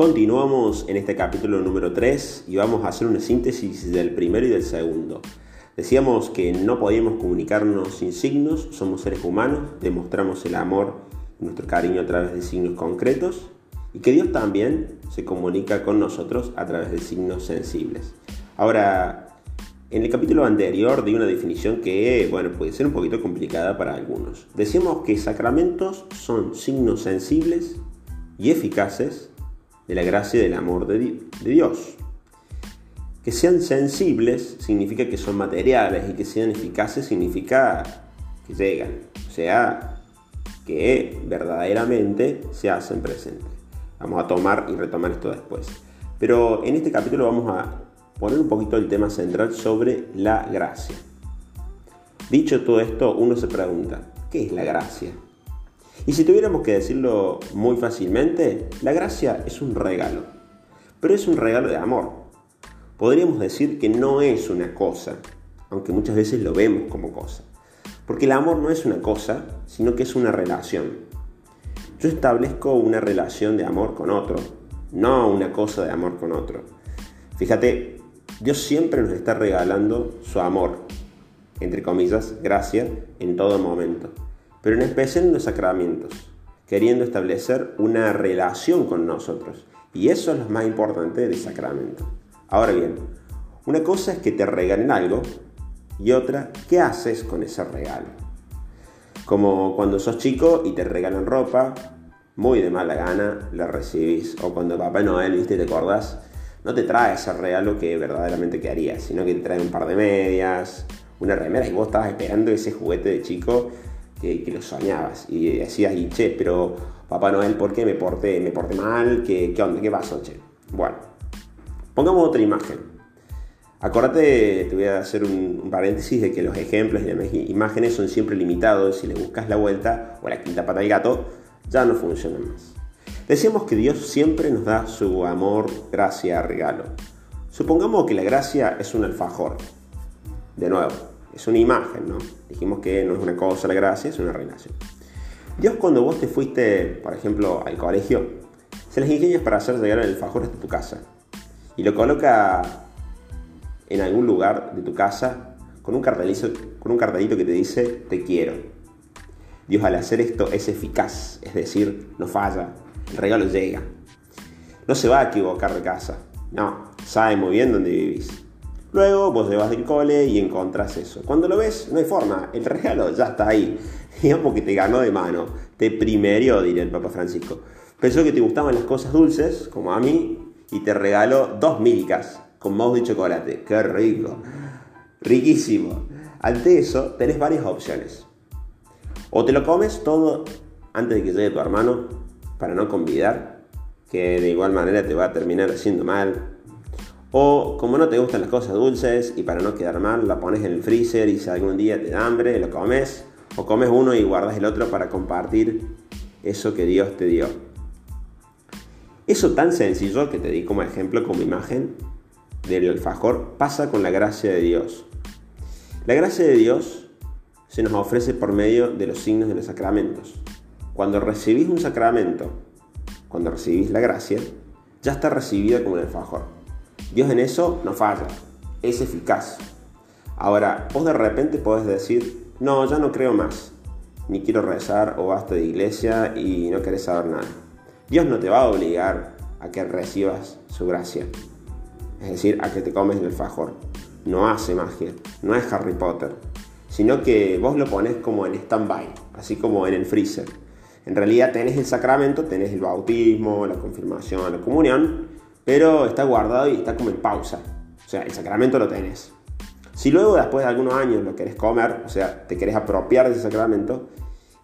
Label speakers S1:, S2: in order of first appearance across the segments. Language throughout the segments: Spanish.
S1: Continuamos en este capítulo número 3 y vamos a hacer una síntesis del primero y del segundo. Decíamos que no podíamos comunicarnos sin signos, somos seres humanos, demostramos el amor, nuestro cariño a través de signos concretos y que Dios también se comunica con nosotros a través de signos sensibles. Ahora, en el capítulo anterior di una definición que, bueno, puede ser un poquito complicada para algunos. Decíamos que sacramentos son signos sensibles y eficaces de la gracia y del amor de, Dios. Que sean sensibles significa que son materiales y que sean eficaces significa que llegan, o sea, que verdaderamente se hacen presentes. Vamos a tomar y retomar esto después. Pero en este capítulo vamos a poner un poquito el tema central sobre la gracia. Dicho todo esto, uno se pregunta, ¿qué es la gracia? Y si tuviéramos que decirlo muy fácilmente, la gracia es un regalo, pero es un regalo de amor. Podríamos decir que no es una cosa, aunque muchas veces lo vemos como cosa. Porque el amor no es una cosa, sino que es una relación. Yo establezco una relación de amor con otro, no una cosa de amor con otro. Fíjate, Dios siempre nos está regalando su amor, entre comillas, gracia, en todo momento, pero en especial en los sacramentos, queriendo establecer una relación con nosotros. Y eso es lo más importante del sacramento. Ahora bien, una cosa es que te regalen algo y otra, ¿qué haces con ese regalo? Como cuando sos chico y te regalan ropa, muy de mala gana la recibís. O cuando Papá Noel, viste, te acordás, no te trae ese regalo que verdaderamente querías, sino que te trae un par de medias, una remera y vos estabas esperando ese juguete de chico que, lo soñabas y decías, y che, pero Papá Noel, ¿por qué me porté, me porté mal? ¿Qué, ¿Qué onda? ¿Qué pasó, che? Bueno, pongamos otra imagen. Acordate, te voy a hacer un, paréntesis de que los ejemplos y las imágenes son siempre limitados. Si le buscas la vuelta o la quinta pata del gato, ya no funcionan más. Decíamos que Dios siempre nos da su amor, gracia, regalo. Supongamos que la gracia es un alfajor. De nuevo, es una imagen, ¿no? Dijimos que no es una cosa la gracia, es una relación. Dios cuando vos te fuiste, por ejemplo, al colegio, se las ingenias para hacer llegar el alfajor hasta tu casa. Y lo coloca en algún lugar de tu casa con un, con un cartelito que te dice te quiero. Dios al hacer esto es eficaz, es decir, no falla, el regalo llega. No se va a equivocar de casa. No, sabe muy bien dónde vivís. Luego vos te vas del cole y encontrás eso. Cuando lo ves, no hay forma. El regalo ya está ahí. Digamos que te ganó de mano. Te primerió, diría el Papa Francisco. Pensó que te gustaban las cosas dulces, como a mí, y te regaló dos mílicas con mouse de chocolate. ¡Qué rico! Riquísimo. Ante eso, tenés varias opciones. O te lo comes todo antes de que llegue tu hermano, para no convidar, que de igual manera te va a terminar haciendo mal. O como no te gustan las cosas dulces y para no quedar mal, la pones en el freezer y si algún día te da hambre, lo comes. O comes uno y guardas el otro para compartir eso que Dios te dio. Eso tan sencillo que te di como ejemplo, como imagen del alfajor, pasa con la gracia de Dios. La gracia de Dios se nos ofrece por medio de los signos de los sacramentos. Cuando recibís un sacramento, cuando recibís la gracia, ya está recibida como un alfajor. Dios en eso no falla, es eficaz. Ahora, vos de repente podés decir, no, ya no creo más, ni quiero rezar o basta de iglesia y no querés saber nada. Dios no te va a obligar a que recibas su gracia, es decir, a que te comes el alfajor. No hace magia, no es Harry Potter, sino que vos lo pones como en stand-by, así como en el freezer en realidad tenés el sacramento, tenés el bautismo, la confirmación, la comunión, pero está guardado y está como en pausa. O sea, el sacramento lo tenés. Si luego, después de algunos años, lo querés comer, o sea, te querés apropiar de ese sacramento,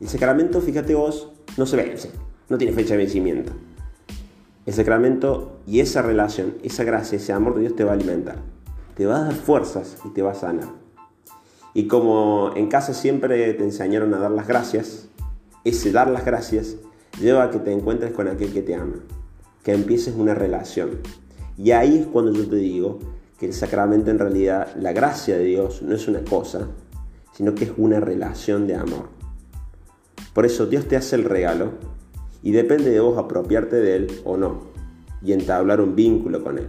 S1: el sacramento, fíjate vos, no se vence, no tiene fecha de vencimiento. El sacramento y esa relación, esa gracia, ese amor de Dios te va a alimentar, te va a dar fuerzas y te va a sanar. Y como en casa siempre te enseñaron a dar las gracias, ese dar las gracias lleva a que te encuentres con aquel que te ama, que empieces una relación. Y ahí es cuando yo te digo que el sacramento en realidad, la gracia de Dios no es una cosa, sino que es una relación de amor. Por eso Dios te hace el regalo y depende de vos apropiarte de él o no. y entablar un vínculo con Él.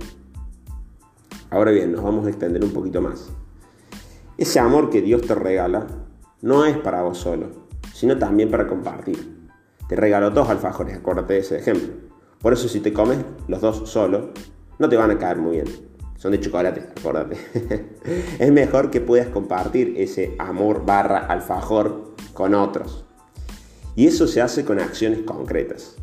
S1: Ahora bien, nos vamos a extender un poquito más. Ese amor que Dios te regala no es para vos solo, sino también para compartir. Te regaló dos alfajores, acuérdate de ese ejemplo. Por eso si te comes los dos solo, no te van a caer muy bien. Son de chocolate, acuérdate. es mejor que puedas compartir ese amor barra alfajor con otros. Y eso se hace con acciones concretas,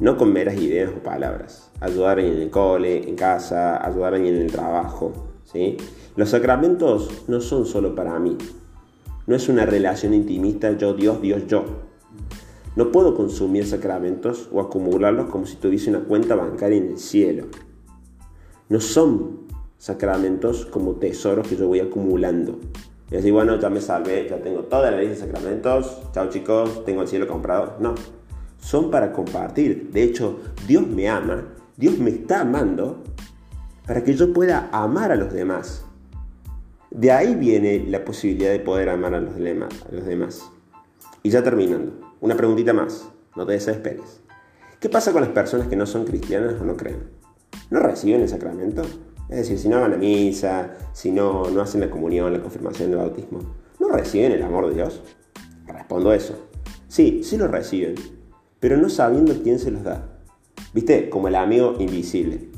S1: no con meras ideas o palabras. Ayudar en el cole, en casa, ayudar en el trabajo. ¿sí? Los sacramentos no son solo para mí. No es una relación intimista yo, Dios, Dios, yo. No puedo consumir sacramentos o acumularlos como si tuviese una cuenta bancaria en el cielo. No son sacramentos como tesoros que yo voy acumulando. Y así, bueno, ya me salvé, ya tengo toda la lista de sacramentos. Chao chicos, tengo el cielo comprado. No, son para compartir. De hecho, Dios me ama, Dios me está amando para que yo pueda amar a los demás. De ahí viene la posibilidad de poder amar a los, demás. Y ya terminando, una preguntita más, no te desesperes. ¿Qué pasa con las personas que no son cristianas o no creen? ¿No reciben el sacramento? Es decir, si no van a misa, si no, no hacen la comunión, la confirmación del bautismo, ¿no reciben el amor de Dios? Respondo eso. Sí, sí lo reciben, pero no sabiendo quién se los da. ¿Viste? Como el amigo invisible.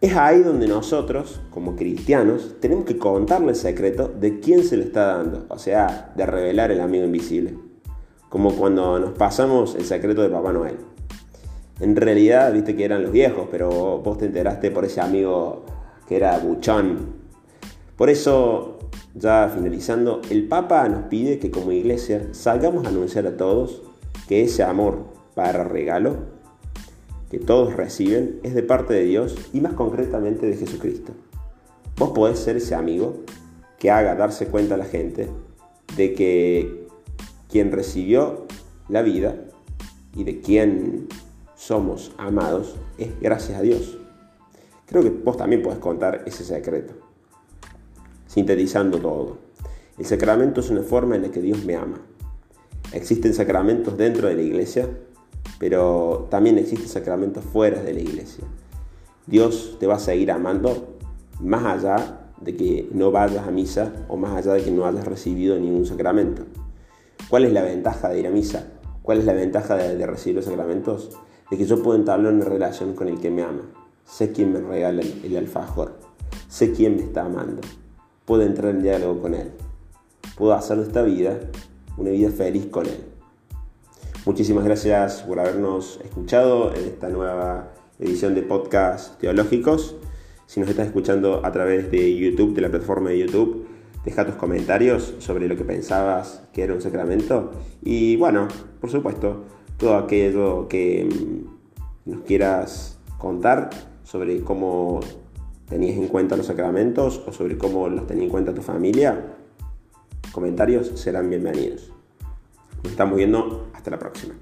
S1: Es ahí donde nosotros, como cristianos, tenemos que contarle el secreto de quién se lo está dando, o sea, de revelar el amigo invisible. Como cuando nos pasamos el secreto de Papá Noel. En realidad, viste que eran los viejos, pero vos te enteraste por ese amigo que era buchón. Por eso, ya finalizando, el Papa nos pide que como iglesia salgamos a anunciar a todos que ese amor para regalo que todos reciben es de parte de Dios y más concretamente de Jesucristo. Vos podés ser ese amigo que haga darse cuenta a la gente de que quien recibió la vida y de quien somos amados es gracias a Dios. Creo que vos también podés contar ese secreto. Sintetizando todo. El sacramento es una forma en la que Dios me ama. Existen sacramentos dentro de la iglesia, pero también existen sacramentos fuera de la iglesia. Dios te va a seguir amando más allá de que no vayas a misa o más allá de que no hayas recibido ningún sacramento. ¿Cuál es la ventaja de ir a misa? ¿Cuál es la ventaja de, recibir los sacramentos? de que yo puedo entablar una relación con el que me ama. Sé quién me regala el, alfajor. Sé quién me está amando. Puedo entrar en diálogo con él. Puedo hacer esta vida una vida feliz con él. Muchísimas gracias por habernos escuchado en esta nueva edición de podcast teológicos. Si nos estás escuchando a través de YouTube, de la plataforma de YouTube, deja tus comentarios sobre lo que pensabas que era un sacramento. Y bueno, por supuesto, todo aquello que mm, nos quieras contar sobre cómo tenías en cuenta los sacramentos o sobre cómo los tenía en cuenta tu familia, comentarios serán bienvenidos. Nos estamos viendo, hasta la próxima.